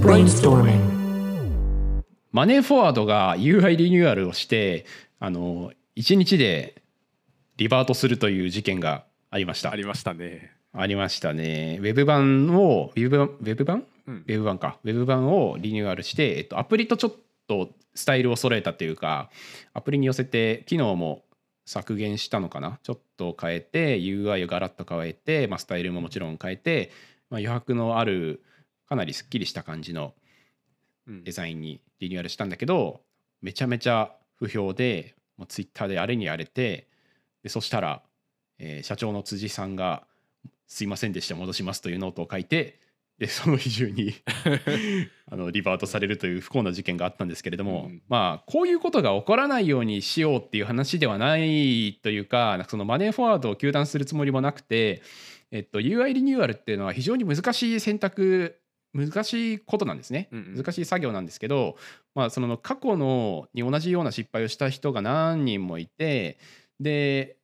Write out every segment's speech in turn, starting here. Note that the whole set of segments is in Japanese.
Brainstorming. マネーフォワードが UI リニューアルをしてあの1日でリバートするという事件がありました。ありましたね。ありましたね。ウェブ版をウェブ版ウェブ版？うん。ウェブ版か。ウェブ版をリニューアルして、えっと、アプリとちょっとスタイルを揃えたっていうかアプリに寄せて機能も削減したのかな？ちょっと変えて UI をガラッと変えて、まあ、スタイルももちろん変えて、まあ、余白のあるかなりすっきりした感じのうん。デザインにリニューアルしたんだけどめちゃめちゃ不評でもうツイッターであれに荒れてでそしたら、えー社長の辻さんが「すいませんでした戻します」というノートを書いてでその日中に あの revert されるという不幸な事件があったんですけれども、うんまあこういうことが起こらないようにしようっていう話ではないというかなんかそのマネーフォワードを糾弾するつもりもなくて、えっと、UI リニューアルっていうのは非常に難しい選択難しいことなんですね、難しい作業なんですけど、まあ、その過去のに同じような失敗をした人が何人もいてで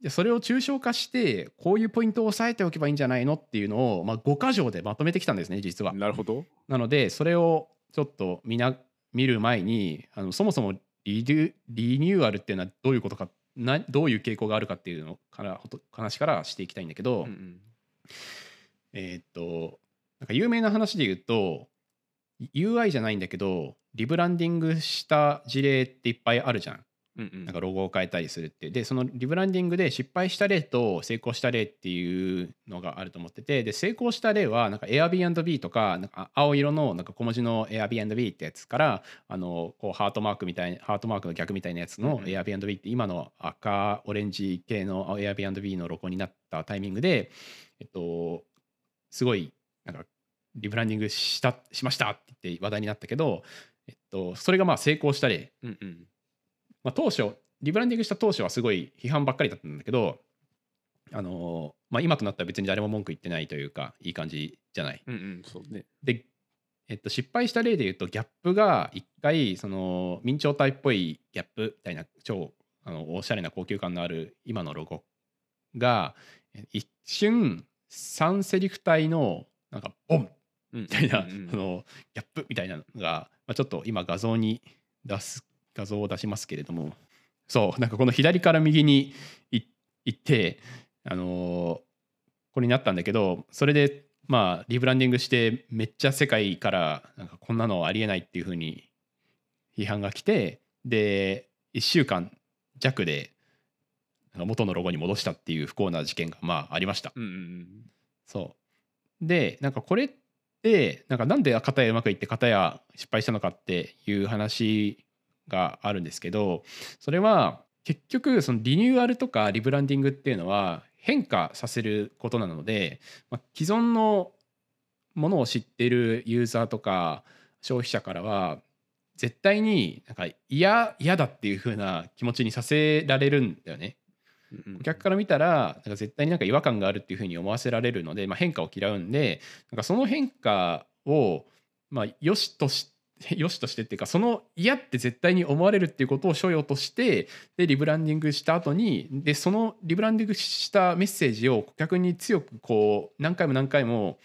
でそれを抽象化してこういうポイントを押さえておけばいいんじゃないのっていうのを、まあ、5箇条でまとめてきたんですね実は。なるほど。なのでそれをちょっと見な見る前にあのそもそもリニュリニューアルっていうのはどういうことかなどういう傾向があるかっていうのから話からしていきたいんだけど、うんうんえーっとなんか有名な話で言うと UI じゃないんだけどリブランディングした事例っていっぱいあるじゃん。うんうん。なんかロゴを変えたりするって。でそのリブランディングで失敗した例と成功した例っていうのがあると思ってて。で成功した例はなんか Airbnb とかなんか青色のなんか小文字の Airbnb ってやつからあのこうハートマークみたいハートマークの逆みたいなやつの Airbnb って今の赤オレンジ系の Airbnb のロゴになったタイミングでえっとすごいなんかリブランディングしたしましたって言って話題になったけど、えっと、それがまあ成功した例うんうんまあ、当初リブランディングした当初はすごい批判ばっかりだったんだけど、あのーまあ、今となったら別に誰も文句言ってないというかいい感じじゃない？うんうんそうね。で、えっと、失敗した例で言うとギャップが一回その明朝体っぽいギャップみたいな超あのおしゃれな高級感のある今のロゴがえ一瞬3セリフ体のなんかボン！みみたいな、うんうん。そのギャップみたいなのが、まあ、ちょっと今画像に出す画像を出しますけれども。そうなんかこの左から右にい行ってあのーこれになったんだけどそれでまあリブランディングしてめっちゃ世界からなんかこんなのありえないっていう風に批判が来てで1週間弱で元のロゴに戻したっていう不幸な事件がまあありました。うんうん。そうでなんかこれってなんかなんで片やうまくいって片や失敗したのかっていう話があるんですけどそれは結局そのリニューアルとかリブランディングっていうのは変化させることなので、まあ、既存のものを知っているユーザーとか消費者からは絶対になんか嫌嫌だっていう風な気持ちにさせられるんだよね。お客から見たらなんか絶対になんか違和感があるっていうふうに思わせられるので、まあ、変化を嫌うんでなんかその変化をまあよしとし よしとしてっていうかその嫌って絶対に思われるっていうことを所要としてでリブランディングした後にでそのリブランディングしたメッセージを顧客に強くこう何回も何回も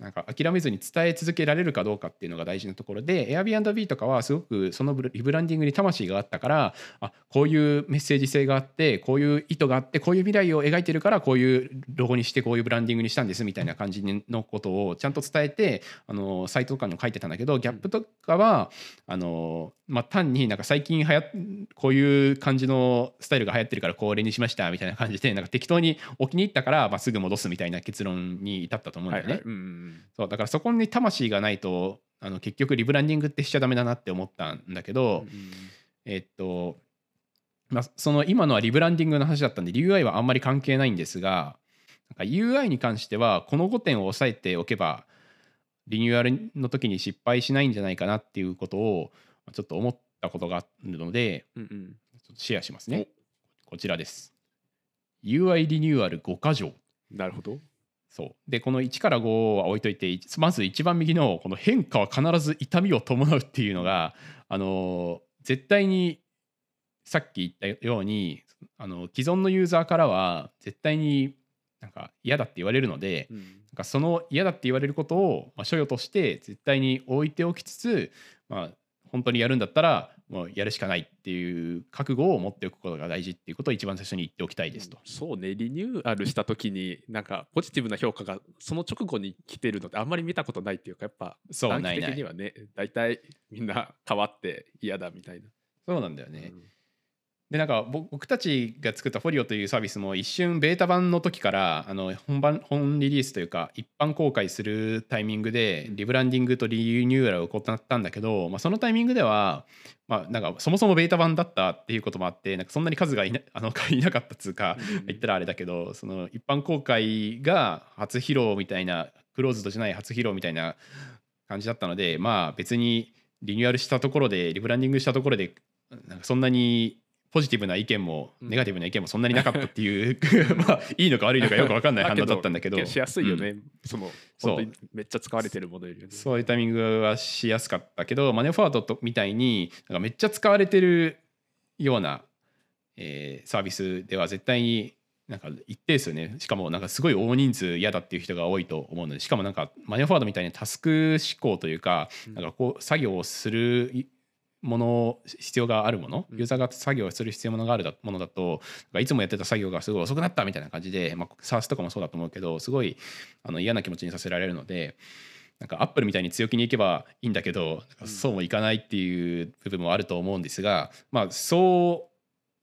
なんか諦めずに伝え続けられるかどうかっていうのが大事なところで Airbnb とかはすごくそのリブランディングに魂があったからあこういうメッセージ性があってこういう意図があってこういう未来を描いてるからこういうロゴにしてこういうブランディングにしたんですみたいな感じのことをちゃんと伝えてあのサイトとかにも書いてたんだけどギャップとかはあの、まあ、単になんか最近はやこういう感じのスタイルが流行ってるからこれにしましたみたいな感じでなんか適当にお気に入ったから、まあ、すぐ戻すみたいな結論に至ったと思うんだよね。はいはいうんそうだからそこに魂がないとあの結局リブランディングってしちゃダメだなって思ったんだけど、うんえっと、まあ、その今のはリブランディングの話だったんで UI はあんまり関係ないんですがなんか UI に関してはこの5点を押さえておけばリニューアルの時に失敗しないんじゃないかなっていうことをちょっと思ったことがあるのでシェアしますね。こちらです。UI リニューアル5箇条。なるほど。そう。でこの1から5は置いといていまず一番右のこの変化は必ず痛みを伴うっていうのがあの絶対にさっき言ったようにあの既存のユーザーからは絶対になんか嫌だって言われるので、うん。なんかその嫌だって言われることを、まあ、所与として絶対に置いておきつつ、まあ、本当にやるんだったらもうやるしかないっていう覚悟を持っておくことが大事っていうことを一番最初に言っておきたいですと。そうねリニューアルした時になんかポジティブな評価がその直後に来てるのってあんまり見たことないっていうかやっぱそう短期的にはね大体みんな変わって嫌だみたいな。そうなんだよね。うんでなんか僕僕たちが作ったフォリオというサービスも一瞬ベータ版の時からあの本番本リリースというか一般公開するタイミングでリブランディングとリニューアルを行ったんだけど、まあ、そのタイミングでは、まあ、なんかそもそもベータ版だったっていうこともあってなんかそんなに数がいな あのいなかったっつうか言ったらあれだけどその一般公開が初披露みたいなクローズドじゃない初披露みたいな感じだったのでまあ別にリニューアルしたところでリブランディングしたところでなんかそんなにポジティブな意見もうん。ネガティブな意見もそんなになかったっていう、まあいいのか悪いのかよく分かんない 反応だったんだけど。しやすいよね、うんそのそう。めっちゃ使われてるものよりはね。そういうタイミングはしやすかったけどマネフォワードとみたいになんかめっちゃ使われてるような、えーサービスでは絶対になんか一定数ねしかもなんかすごい大人数嫌だっていう人が多いと思うのでしかもなんかマネフォワードみたいにタスク思考というかうん。なんかこう作業をするもの必要があるものうん。ユーザーが作業をする必要があるものだといつもやってた作業がすごい遅くなったみたいな感じで、まあ、SARS とかもそうだと思うけどすごいあの嫌な気持ちにさせられるのでなんかアップルみたいに強気にいけばいいんだけどそうもいかないっていう部分もあると思うんですが、まあそう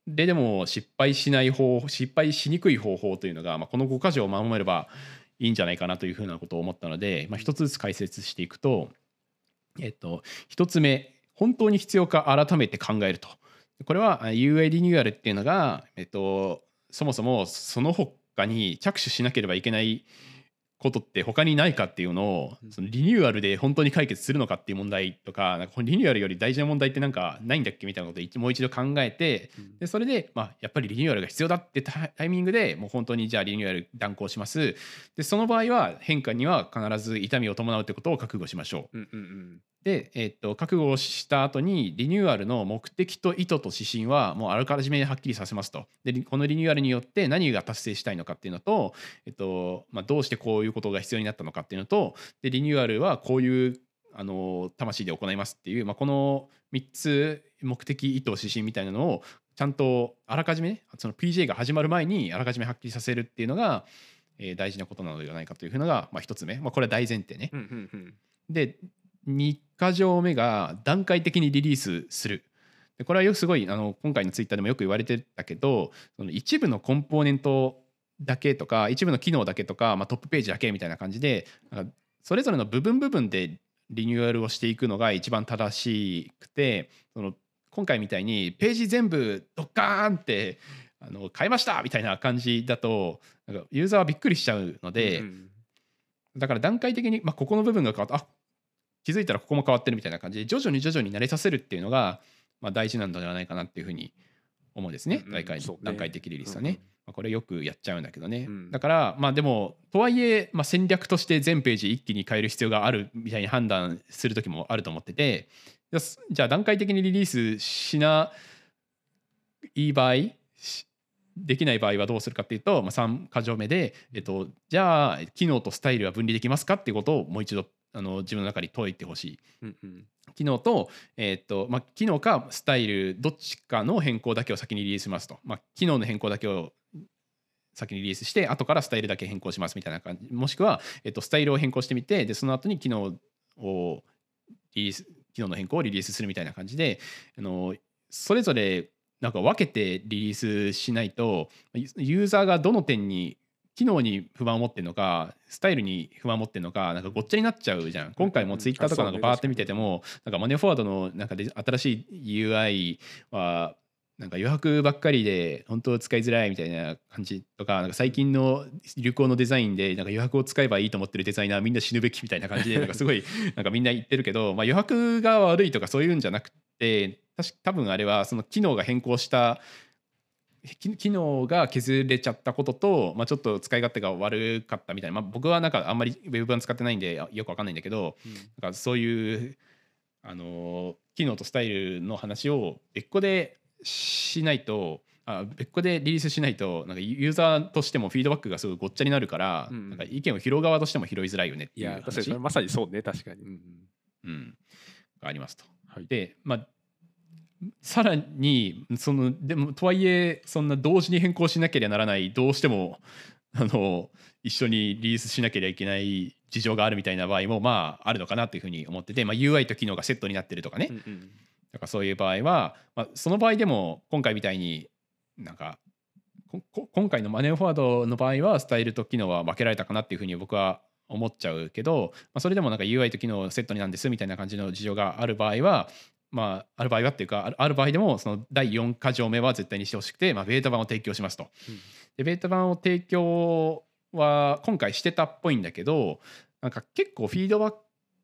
ででも失敗しない方法失敗しにくい方法というのが、まあ、この5箇条を守ればいいんじゃないかなというふうなことを思ったので、まあ、一つずつ解説していくと、えっと、一つ目本当に必要か改めて考えると。これはあ UI リニューアルっていうのが、えっと、そもそもその他に着手しなければいけないことって他にないかっていうのをうん。そのリニューアルで本当に解決するのかっていう問題とかなんかこのリニューアルより大事な問題ってなんかないんだっけみたいなことを一もう一度考えてうん。でそれで、まあ、やっぱりリニューアルが必要だってタタイミングでもう本当にじゃあリニューアル断行します。でその場合は変化には必ず痛みを伴うってことを覚悟しましょう。うんうんうんで、えっと覚悟をした後にリニューアルの目的と意図と指針はもうあらかじめはっきりさせますと。でこのリニューアルによって何が達成したいのかっていうのと、えっとまあ、どうしてこういうことが必要になったのかっていうのとでリニューアルはこういうあの魂で行いますっていう、まあ、この3つ目的意図指針みたいなのをちゃんとあらかじめねその PJ が始まる前にあらかじめはっきりさせるっていうのが、えー大事なことなのではないかというふうのが、まあ、1つ目、まあ、これは大前提ね。うんうんうん。で2箇条目が段階的にリリースする。でこれはよくすごいあの今回のツイッターでもよく言われてたけどその一部のコンポーネントだけとか一部の機能だけとか、まあ、トップページだけみたいな感じでそれぞれの部分部分でリニューアルをしていくのが一番正しくてその今回みたいにページ全部ドッカーンってあの変えましたみたいな感じだとなんかユーザーはびっくりしちゃうので。うんうんだから段階的に、まあ、ここの部分が変わったあ気づいたらここも変わってるみたいな感じで徐々に徐々に慣れさせるっていうのが、まあ、大事なんではないかなっていうふうに思うんですね、うんうん。段階的リリースはね。うんうん。まあ、これよくやっちゃうんだけどね、うん。だからまあでもとはいえ、まあ、戦略として全ページ一気に変える必要があるみたいに判断する時もあると思っててじゃあ段階的にリリースしないい場合しできない場合はどうするかっていうと、まあ、3箇条目で、えっと、じゃあ機能とスタイルは分離できますかっていうことをもう一度あの自分の中に解いてほしい。うんうん。機能と,、えっとまあ、機能かスタイルどっちかの変更だけを先にリリースしますと、まあ、機能の変更だけを先にリリースして後からスタイルだけ変更しますみたいな感じ。もしくは、えっと、スタイルを変更してみてでその後に機能をリリース機能の変更をリリースするみたいな感じであのそれぞれなんか分けてリリースしないとユユーザーがどの点に機能に不満を持ってるのかスタイルに不満を持ってるのかなんかごっちゃになっちゃうじゃん。今回もツイッターとかなんかバーって見ててもなんかマネーフォワードのなんかで新しい UI はなんか余白ばっかりで本当使いづらいみたいな感じとかなんか最近の流行のデザインでなんか余白を使えばいいと思ってるデザイナーみんな死ぬべきみたいな感じで なんかすごいなんかみんな言ってるけど、まあ、余白が悪いとかそういうんじゃなくて多分あれはその機能が変更した機機能が削れちゃったことと、まあ、ちょっと使い勝手が悪かったみたいな、まあ、僕はなんかあんまりウェブ版使ってないんでよくわかんないんだけどなんかそういうあの機能とスタイルの話を別個でしないとあ別個でリリースしないとなんかユーザーとしてもフィードバックがすごいごっちゃになるから、うん。なんか意見を拾う側としても拾いづらいよねっていやいう話確かにまさにそうね確かに、うん。うん。うん、がありますと。はい、でまあさらにそのでもとはいえそんな同時に変更しなければならないどうしてもあの一緒にリリースしなければいけない事情があるみたいな場合もまああるのかなというふうに思ってて、まあ、UI と機能がセットになってるとかね、うんうんだからそういう場合は、まあ、その場合でも今回みたいになんか今回のマネーフォワードの場合はスタイルと機能は分けられたかなっていうふうに僕は思っちゃうけど、まあ、それでもなんか UI と機能セットになんですみたいな感じの事情がある場合はまあ、ある場合はっていうかある場合でもその第4箇条目は絶対にしてほしくて、まあ、ベータ版を提供しますと。うん。でベータ版を提供は今回してたっぽいんだけどなんか結構フィードバッ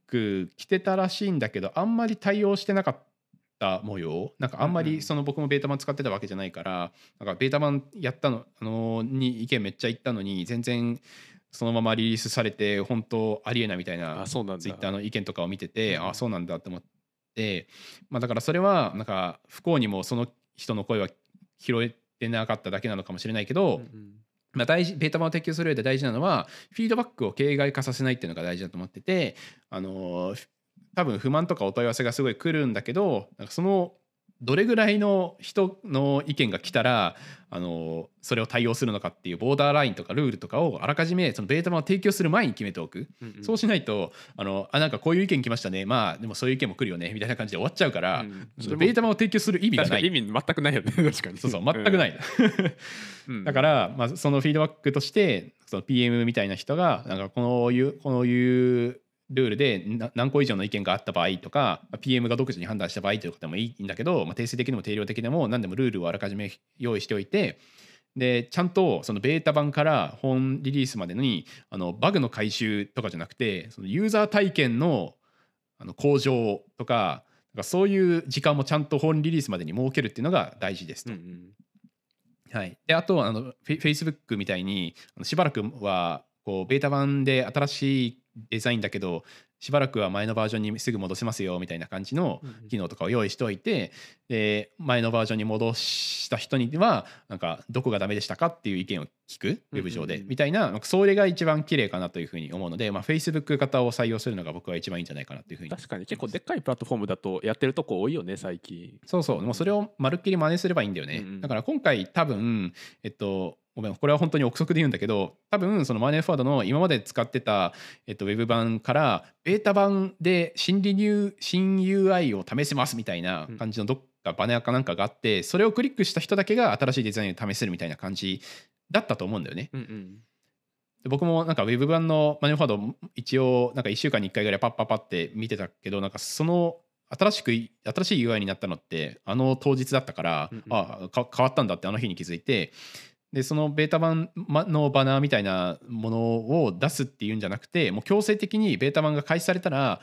ク来てたらしいんだけどあんまり対応してなかった模様。なんかあんまりその僕もベータ版使ってたわけじゃないからなんかベータ版やったの、あのに意見めっちゃ言ったのに全然そのままリリースされて本当ありえないみたいなツイッターの意見とかを見てて、うんあそうなんだって思って、まあ、だからそれはなんか不幸にもその人の声は拾えてなかっただけなのかもしれないけど、うんうん。まあ、大事ベータ版を提供する上で大事なのはフィードバックを形骸化させないっていうのが大事だと思ってて、あのー多分不満とかお問い合わせがすごい来るんだけどなんかそのどれぐらいの人の意見が来たら、あのーそれを対応するのかっていうボーダーラインとかルールとかをあらかじめそのベータ版を提供する前に決めておく。うんうん。そうしないとあのあなんかこういう意見来ましたね。まあでもそういう意見も来るよね。みたいな感じで終わっちゃうから、うんそのベータ版を提供する意味がない。意味全くないよね。確かに。そうそう全くない、うん。だから、まあ、そのフィードバックとしてその PM みたいな人がなんかこのいうこのいうルールでな何個以上の意見があった場合とか PM が独自に判断した場合というこもいいんだけど、まあ、定性的にも定量的でも何でもルールをあらかじめ用意しておいてでちゃんとそのベータ版から本リリースまでにあのバグの回収とかじゃなくてそのユーザー体験のあの向上とかなんかそういう時間もちゃんと本リリースまでに設けるっていうのが大事ですと。うんうんはい、であとあのフェ Facebook みたいにしばらくはこうベータ版で新しいデザインだけどしばらくは前のバージョンにすぐ戻せますよみたいな感じのうんうん。機能とかを用意しておいてで前のバージョンに戻した人にはなんかどこがダメでしたかっていう意見を聞くウェブ上で。うんうんうん。みたいななんかそれが一番綺麗かなというふうに思うので、まあ、Facebook 型を採用するのが僕は一番いいんじゃないかなというふうに。確かに。結構でっかいプラットフォームだとやってるとこ多いよね最近。そうそう、もうそれをまるっきり真似すればいいんだよね。うんうん。だから今回多分、えっと、ごめん、これは本当に憶測で言うんだけど、多分そのマネーフォワードの今まで使ってた、えっと、ウェブ版から、ベータ版で新リニュー、新 UI を試せますみたいな感じのどっかバネアかなんかがあって、それをクリックした人だけが新しいデザインを試せるみたいな感じだったと思うんだよね。うんうん。で僕もなんかウェブ版のマネーフォワード一応なんか1週間に1回ぐらいパッパッパって見てたけどなんかその新しくい新しい UI になったのってあの当日だったから、うんうん。あか変わったんだってあの日に気づいてでそのベータ版まのバナーみたいなものを出すっていうんじゃなくてもう強制的にベータ版が開始されたら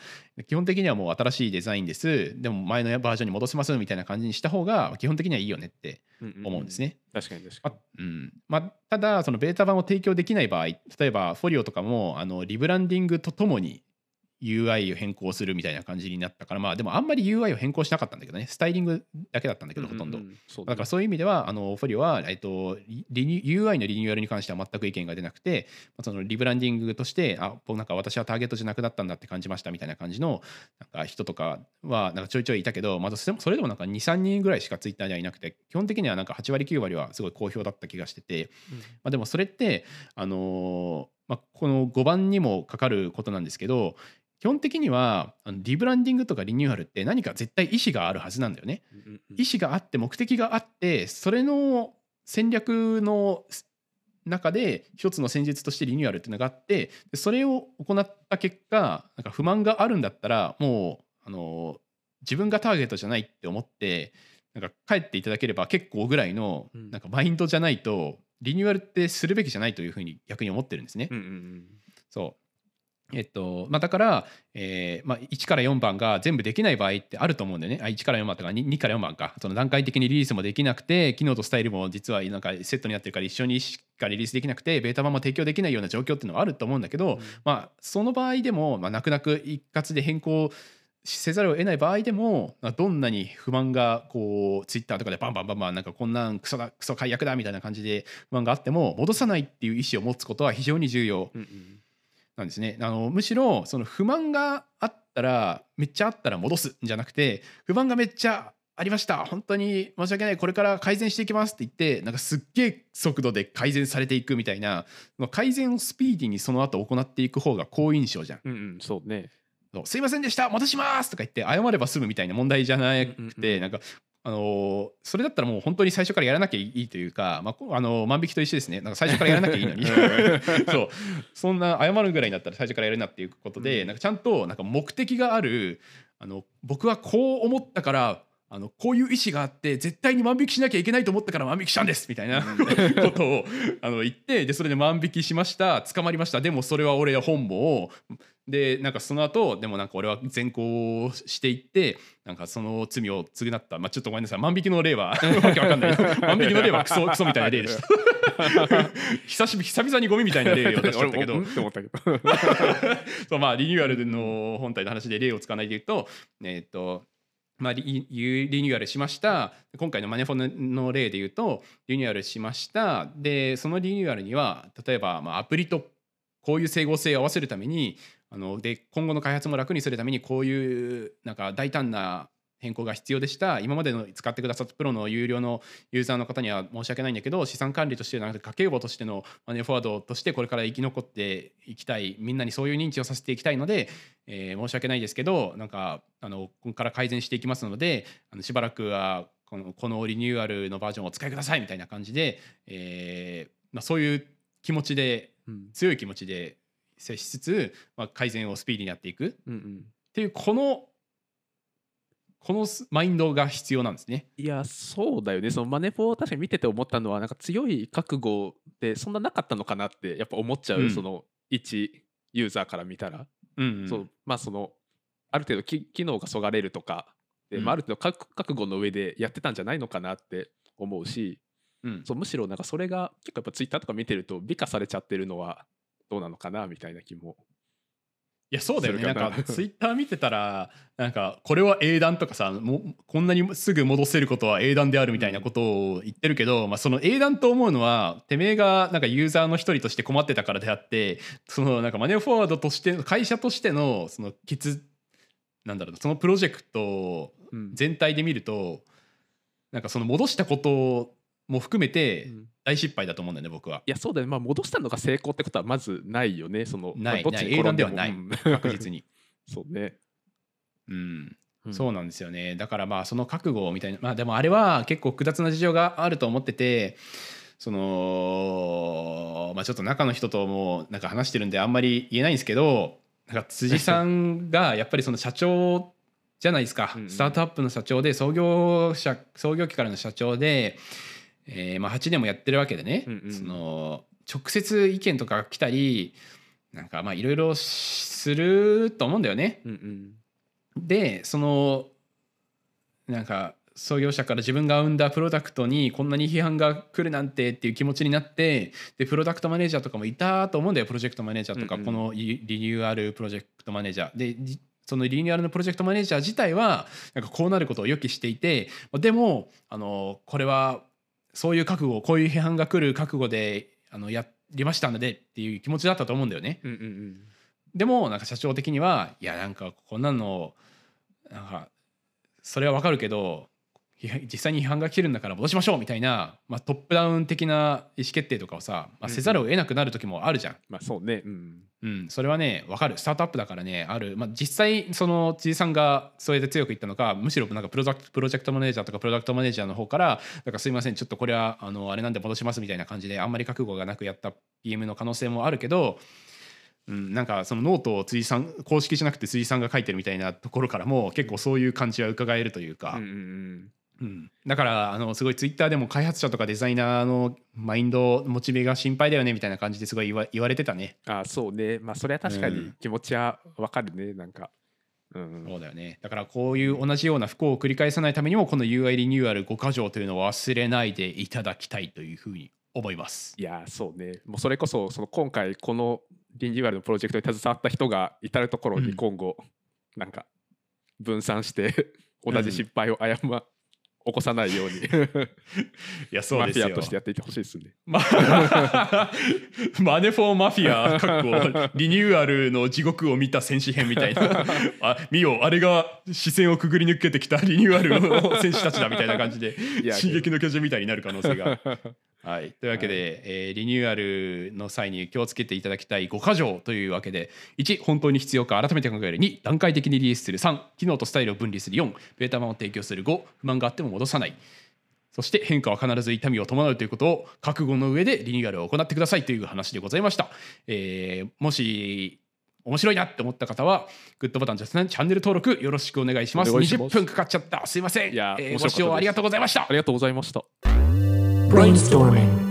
基本的にはもう新しいデザインです。でも前のバージョンに戻せますみたいな感じにした方が基本的にはいいよねってうん思うんですね。確かに確かまうん。まあ、ただそのベータ版を提供できない場合例えばフォリオとかもあのリブランディングとともに UI を変更するみたいな感じになったからまあでもあんまり UI を変更しなかったんだけどね。スタイリングだけだったんだけどほとんど、ううそうだからそういう意味ではあのフォリオは、えっと、リニュ UI のリニューアルに関しては全く意見が出なくてまあそのリブランディングとしてあ僕なんか私はターゲットじゃなくなったんだって感じましたみたいな感じのなんか人とかはなんかちょいちょいいたけど、まあ、それそれでもなんか23人ぐらいしかツイッターにはいなくて基本的にはなんか8割9割はすごい好評だった気がしてて、うん。まあ、でもそれって、あのーまあ、この5番にもかかることなんですけど基本的にはあのリブランディングとかリニューアルって何か絶対意思があるはずなんだよね。意思があって目的があってそれの戦略の中で一つの戦術としてリニューアルっていうのがあってでそれを行った結果なんか不満があるんだったらもうあの自分がターゲットじゃないって思ってなんか帰っていただければ結構ぐらいのうんなんかマインドじゃないとリニューアルってするべきじゃないというふうに逆に思ってるんですね。うんうんうんそうえっとまあ、だから、えーまあ、1から4番が全部できない場合ってあると思うんだよね。あ1から4番とか 2, 2から4番か。その段階的にリリースもできなくて、機能とスタイルも実はなんかセットになってるから一緒にしかリリースできなくて、ベータ版も提供できないような状況っていうのはあると思うんだけど、まあ、その場合でも、まあ、泣く泣く一括で変更せざるを得ない場合でもどんなに不満がこうツイッターとかでバンバンバンバンなんかこんなんクソだクソ解約だみたいな感じで不満があっても戻さないっていう意思を持つことは非常に重要うんうんなんですね。あのむしろその不満があったらめっちゃあったら戻すんじゃなくて不満がめっちゃありました。本当に申し訳ない。これから改善していきますって言ってなんかすっげえ速度で改善されていくみたいな改善をスピーディーにその後行っていく方が好印象じゃん。うんうんそうね。すいませんでした。戻しますとか言って謝れば済むみたいな問題じゃなくて、うんうんうん。なんかあのーそれだったらもう本当に最初からやらなきゃいいというか、まあこ、あのー万引きと一緒ですね。なんか最初からやらなきゃいいのに。そう。そんな謝るぐらいになったら最初からやるなっていうことで、うん。なんかちゃんとなんか目的があるあの僕はこう思ったからあのこういう意思があって絶対に万引きしなきゃいけないと思ったから万引きしたんですみたいな ことをあの言ってでそれで万引きしました捕まりました。でもそれは俺は本望でなんかその後でもなんか俺は善行していってなんかその罪を償った、まあ、ちょっとごめんなさい。万引きの例は わけわかんない。万引きの例はクソクソみたいな例でした。久し久々にゴミみたいな例を出しちゃったけど。そうまあリニューアルの本体の話で例を使わないで言うとえっ、とまあ、リリニューアルしました。今回のマネフォンの例で言うとリニューアルしました。でそのリニューアルには例えば、まあ、アプリとこういう整合性を合わせるためにあので今後の開発も楽にするためにこういうなんか大胆な変更が必要でした。今までの使ってくださったプロの有料のユーザーの方には申し訳ないんだけど資産管理としてなくて家計簿としてのマネーフォワードとしてこれから生き残っていきたいみんなにそういう認知をさせていきたいので、えー申し訳ないですけどなんかあのここから改善していきますのであのしばらくはこのこのリニューアルのバージョンをお使いくださいみたいな感じで、えーまあ、そういう気持ちでうん。強い気持ちで接しつつ、まあ、改善をスピーディーにやっていく。っうんうん。ていうこのこのスマインドが必要なんですね。いやそうだよね。そのマネフォを確かに見てて思ったのはなんか強い覚悟ってそんななかったのかなってやっぱ思っちゃう、うん。その一ユーザーから見たら、うんうん。そうまあそのある程度き機能がそがれるとかで、うん。まあ、ある程度覚覚悟の上でやってたんじゃないのかなって思うしうん。そうむしろなんかそれが結構やっぱツイッターとか見てると美化されちゃってるのはどうなのかなみたいな気も。いやそうだよね。な。んか ツイッター見てたらなんかこれは英断とかさもこんなにすぐ戻せることは英断であるみたいなことを言ってるけど、まあ、その英断と思うのはてめえがなんかユーザーの一人として困ってたからであってそのなんかマネーフォワードとして会社としてのその決なんだろうなそのプロジェクトうん。全体で見るとなんかその戻したことも含めてうん。大失敗だと思うんだよね僕は。いやそうだよね。まあ戻したのが成功ってことはまずないよね。そのないまあどっちにない。英断ではない。確実に。そうね、うん。うん。そうなんですよね。だからまあその覚悟みたいな。まあでもあれは結構複雑な事情があると思っててそのまあちょっと中の人ともなんか話してるんであんまり言えないんですけどなんか辻さんがやっぱりその社長じゃないですか。スタートアップの社長で創業者創業期からの社長で、えーまあ、8年もやってるわけでね、うんうんその直接意見とかが来たりなんかまあいろいろすると思うんだよね。うんうん。でそのなんか創業者から自分が生んだプロダクトにこんなに批判が来るなんてっていう気持ちになってでプロダクトマネージャーとかもいたと思うんだよプロジェクトマネージャーとか、うんうん。このリリニューアルプロジェクトマネージャー。でじそのリニューアルのプロジェクトマネージャー自体はなんかこうなることを予期していてでもあのこれはそういう覚悟こういう批判が来る覚悟であのやりましたのでっていう気持ちだったと思うんだよね。うんうんうんでもなんか社長的にはいやなんかこんなのなんかそれはわかるけど実際に批判が来てるんだから戻しましょうみたいな、まあ、トップダウン的な意思決定とかをさ、まあ、せざるを得なくなる時もあるじゃん。まあそうね。うん。うん、それはね分かる。スタートアップだからねある、まあ、実際その辻さんがそれで強く言ったのかむしろなんかプロダクトプロジェクトマネージャーとかプロダクトマネージャーの方からなんかすいませんちょっとこれはあのあれなんで戻しますみたいな感じであんまり覚悟がなくやった PM の可能性もあるけど、うん、なんかそのノートを辻さん公式じゃなくて辻さんが書いてるみたいなところからも結構そういう感じは伺えるというか。うんうんうんうん、だからあのすごいツイッターでも開発者とかデザイナーのマインドモチベが心配だよねみたいな感じですごい言わ言われてたね。あそうね。まあそれは確かにうん。気持ちはわかるねなんか。うんそうだよね。だからこういう同じような不幸を繰り返さないためにもこの UI リニューアル5箇条というのを忘れないでいただきたいというふうに思います。いやそうね。もうそれこそその今回このリニューアルのプロジェクトに携わった人が至る所に今後、なんか分散して同じ失敗を謝、ま起こさないように いやそうですよマフィアとしてやっていってほしいですね。ま マネフォーマフィアかっこリニューアルの地獄を見た戦士編みたいなあ見よあれが視線をくぐり抜けてきたリニューアルの戦士たちだみたいな感じで進撃の巨人みたいになる可能性が。はい、というわけで、えーリニューアルの際に気をつけていただきたい5箇条というわけで1本当に必要か改めて考える2段階的にリリースする3機能とスタイルを分離する4ベータ版を提供する5不満があっても戻さないそして変化は必ず痛みを伴うということを覚悟の上でリニューアルを行ってくださいという話でございました。えーもし面白いなって思った方はグッドボタン、チャンネル登録よろしくお願いします。ます20分かかっちゃった。すいません。いやえーご視聴ありがとうございましたあ。りがとうございました。Brainstorming.